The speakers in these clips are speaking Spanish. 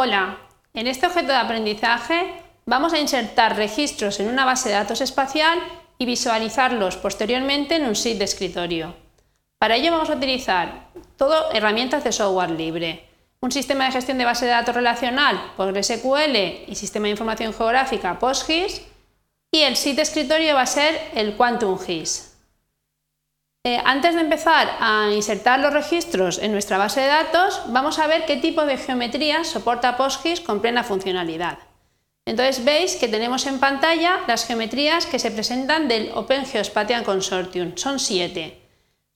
Hola, en este objeto de aprendizaje vamos a insertar registros en una base de datos espacial y visualizarlos posteriormente en un SID de escritorio. Para ello vamos a utilizar todo herramientas de software libre, un sistema de gestión de base de datos relacional PostgreSQL y sistema de información geográfica PostGIS y el SID de escritorio va a ser el Quantum GIS. Eh, antes de empezar a insertar los registros en nuestra base de datos, vamos a ver qué tipo de geometría soporta PostGIS con plena funcionalidad. Entonces veis que tenemos en pantalla las geometrías que se presentan del Open Geospatial Consortium. Son siete.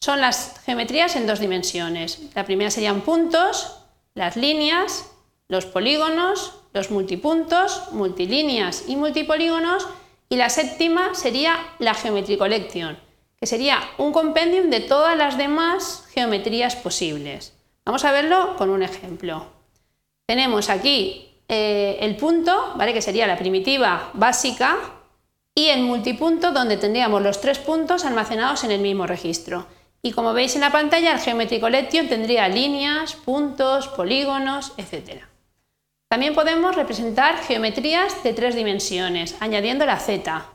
Son las geometrías en dos dimensiones. La primera serían puntos, las líneas, los polígonos, los multipuntos, multilíneas y multipolígonos. Y la séptima sería la Geometry Collection que sería un compendium de todas las demás geometrías posibles. Vamos a verlo con un ejemplo. Tenemos aquí eh, el punto, ¿vale? que sería la primitiva básica, y el multipunto donde tendríamos los tres puntos almacenados en el mismo registro. Y como veis en la pantalla, el Geometry Collection tendría líneas, puntos, polígonos, etc. También podemos representar geometrías de tres dimensiones, añadiendo la z,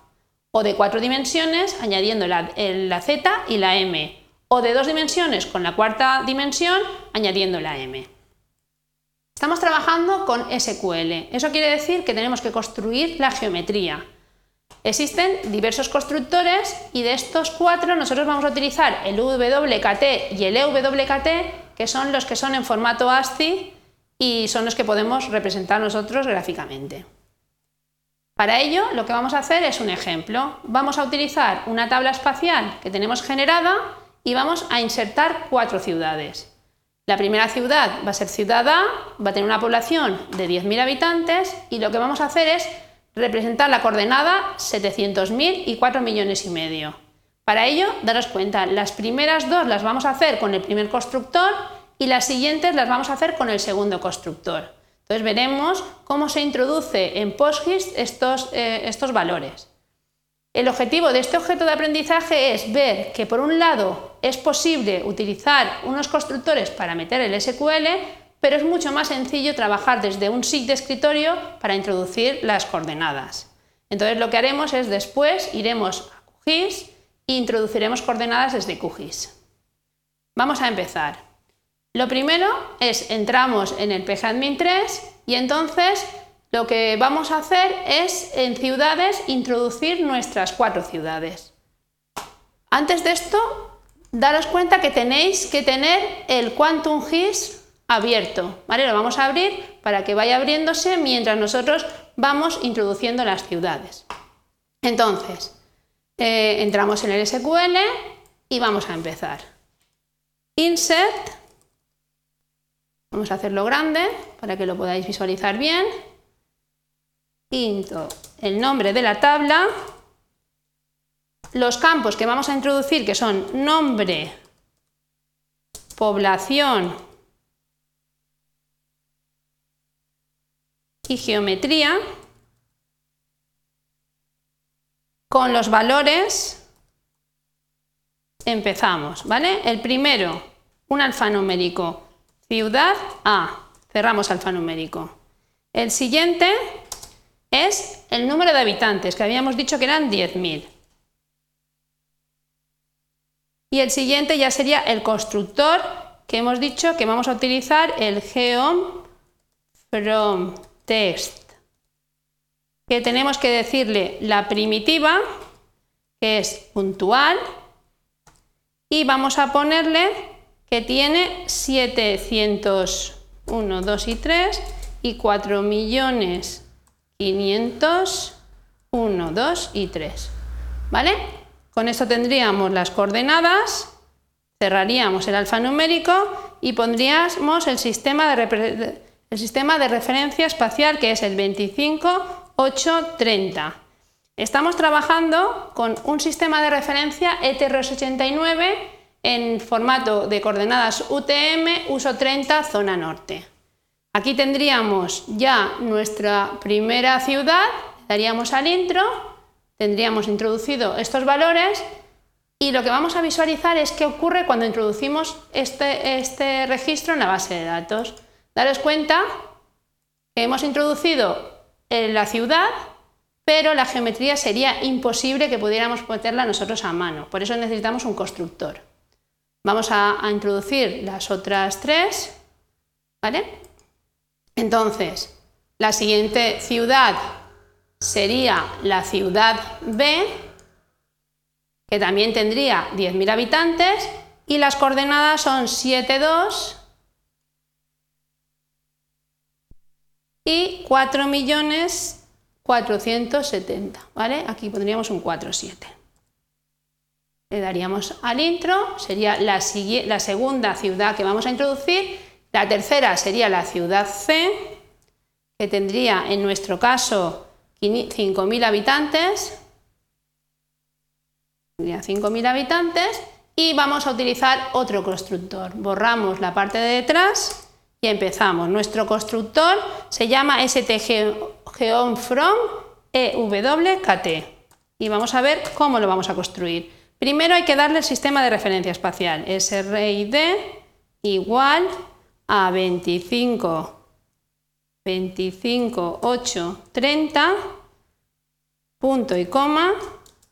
o de cuatro dimensiones añadiendo la, z y la m, o de dos dimensiones con la cuarta dimensión añadiendo la m. Estamos trabajando con SQL, eso quiere decir que tenemos que construir la geometría. Existen diversos constructores y de estos cuatro nosotros vamos a utilizar el WKT y el EWKT, que son los que son en formato ASCII y son los que podemos representar nosotros gráficamente. Para ello, lo que vamos a hacer es un ejemplo. Vamos a utilizar una tabla espacial que tenemos generada y vamos a insertar cuatro ciudades. La primera ciudad va a ser ciudad A, va a tener una población de 10.000 habitantes y lo que vamos a hacer es representar la coordenada 700.000 y 4 millones y medio. Para ello, daros cuenta, las primeras dos las vamos a hacer con el primer constructor y las siguientes las vamos a hacer con el segundo constructor. Entonces veremos cómo se introduce en PostGIS estos, eh, estos valores. El objetivo de este objeto de aprendizaje es ver que por un lado es posible utilizar unos constructores para meter el SQL, pero es mucho más sencillo trabajar desde un SIG de escritorio para introducir las coordenadas. Entonces lo que haremos es después iremos a QGIS e introduciremos coordenadas desde QGIS. Vamos a empezar. Lo primero es entramos en el PGAdmin 3 y entonces lo que vamos a hacer es en ciudades introducir nuestras cuatro ciudades. Antes de esto, daros cuenta que tenéis que tener el Quantum GIS abierto. Lo vamos a abrir para que vaya abriéndose mientras nosotros vamos introduciendo las ciudades. Entonces, eh, entramos en el SQL y vamos a empezar. Insert Vamos a hacerlo grande para que lo podáis visualizar bien. Quinto, el nombre de la tabla. Los campos que vamos a introducir, que son nombre, población y geometría, con los valores empezamos, ¿vale? El primero, un alfanumérico Ciudad A. Cerramos alfanumérico. El siguiente es el número de habitantes, que habíamos dicho que eran 10.000. Y el siguiente ya sería el constructor, que hemos dicho que vamos a utilizar el geom from text, que tenemos que decirle la primitiva, que es puntual, y vamos a ponerle que tiene 701, 2 y 3 y 4 millones 500, 1, 2 y 3. ¿Vale? Con esto tendríamos las coordenadas, cerraríamos el alfanumérico y pondríamos el sistema de, el sistema de referencia espacial que es el 25830. Estamos trabajando con un sistema de referencia ETRS89 en formato de coordenadas UTM, uso 30, zona norte. Aquí tendríamos ya nuestra primera ciudad, daríamos al intro, tendríamos introducido estos valores y lo que vamos a visualizar es qué ocurre cuando introducimos este, este registro en la base de datos. Daros cuenta hemos introducido en la ciudad, pero la geometría sería imposible que pudiéramos meterla nosotros a mano. Por eso necesitamos un constructor. Vamos a, introducir las otras tres, ¿vale? Entonces, la siguiente ciudad sería la ciudad B, que también tendría 10.000 habitantes, y las coordenadas son 7,2 y 4.470, ¿vale? Aquí pondríamos un 4,7. Le daríamos al intro, sería la, la segunda ciudad que vamos a introducir, la tercera sería la ciudad C, que tendría en nuestro caso 5.000 habitantes, tendría 5.000 habitantes, y vamos a utilizar otro constructor. Borramos la parte de detrás y empezamos. Nuestro constructor se llama stgeonfrom EWKT y vamos a ver cómo lo vamos a construir. Primero hay que darle el sistema de referencia espacial, SRID igual a 25, 25, 8, 30, punto y coma,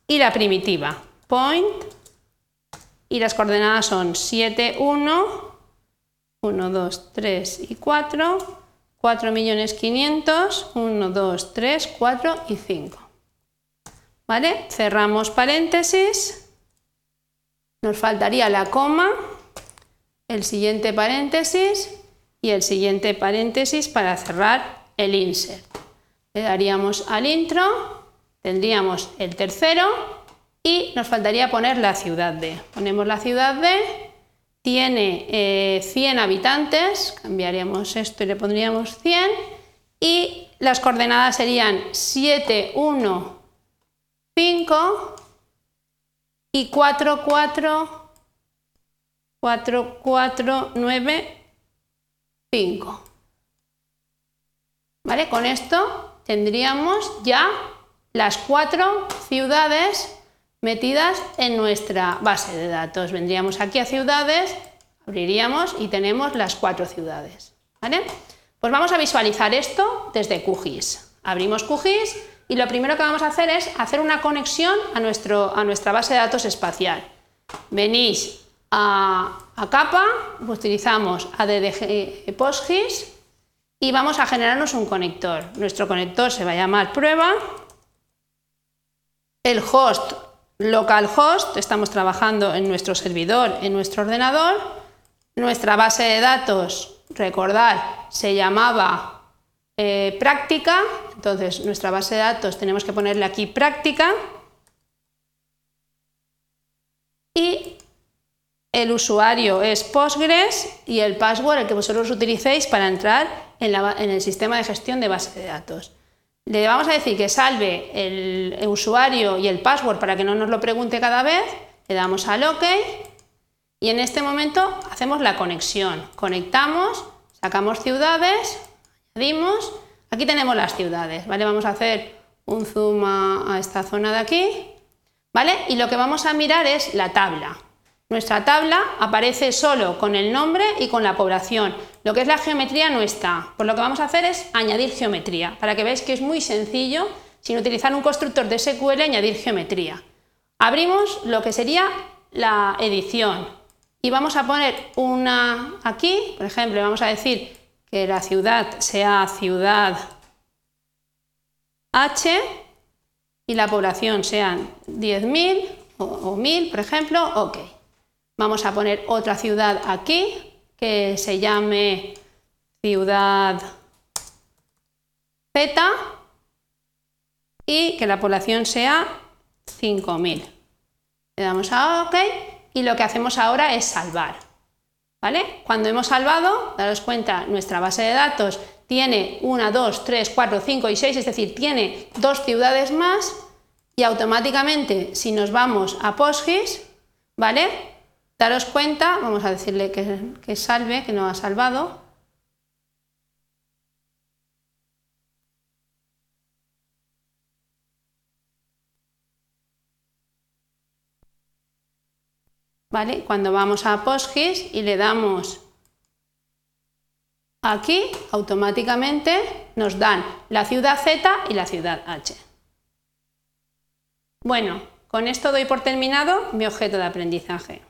y la primitiva, point, y las coordenadas son 7, 1, 1, 2, 3 y 4, 4 millones 500, 1, 2, 3, 4 y 5. ¿Vale? Cerramos paréntesis, nos faltaría la coma, el siguiente paréntesis y el siguiente paréntesis para cerrar el insert. Le daríamos al intro, tendríamos el tercero y nos faltaría poner la ciudad D. Ponemos la ciudad D, tiene 100 eh, habitantes, cambiaríamos esto y le pondríamos 100 y las coordenadas serían 7, 1, 5 y 4, 4, 4, 4, 9, 5. ¿Vale? Con esto tendríamos ya las cuatro ciudades metidas en nuestra base de datos. Vendríamos aquí a ciudades, abriríamos y tenemos las cuatro ciudades. ¿vale? Pues vamos a visualizar esto desde QGIS. Abrimos QGIS y lo primero que vamos a hacer es hacer una conexión a, nuestro, a nuestra base de datos espacial. Venís a, a capa, utilizamos ADDG PostGIS y vamos a generarnos un conector. Nuestro conector se va a llamar prueba. El host localhost, estamos trabajando en nuestro servidor, en nuestro ordenador. Nuestra base de datos, recordar, se llamaba eh, práctica, entonces nuestra base de datos tenemos que ponerle aquí práctica. Y el usuario es Postgres y el password el que vosotros utilicéis para entrar en el sistema de gestión de base de datos. Le vamos a decir que salve el, usuario y el password para que no nos lo pregunte cada vez, le damos al OK y en este momento hacemos la conexión. Conectamos, sacamos ciudades, añadimos, aquí tenemos las ciudades, ¿vale? Vamos a hacer un zoom a, esta zona de aquí, ¿vale? Y lo que vamos a mirar es la tabla. Nuestra tabla aparece solo con el nombre y con la población. Lo que es la geometría no está. Pues lo que vamos a hacer es añadir geometría, para que veáis que es muy sencillo, sin utilizar un constructor de SQL, añadir geometría. Abrimos lo que sería la edición y vamos a poner una aquí, por ejemplo, vamos a decir que la ciudad sea ciudad H y la población sean 10.000 o, o 1.000, por ejemplo, ok. Vamos a poner otra ciudad aquí que se llame ciudad Z y que la población sea 5.000. Le damos a OK y lo que hacemos ahora es salvar. ¿Vale? Cuando hemos salvado, daros cuenta, nuestra base de datos tiene 1, 2, 3, 4, 5 y 6, es decir, tiene dos ciudades más y automáticamente si nos vamos a PostGIS, ¿vale? Daros cuenta, vamos a decirle que, salve, que no ha salvado. ¿Vale? Cuando vamos a PostGIS y le damos Aquí automáticamente nos dan la ciudad Z y la ciudad H. Bueno, con esto doy por terminado mi objeto de aprendizaje.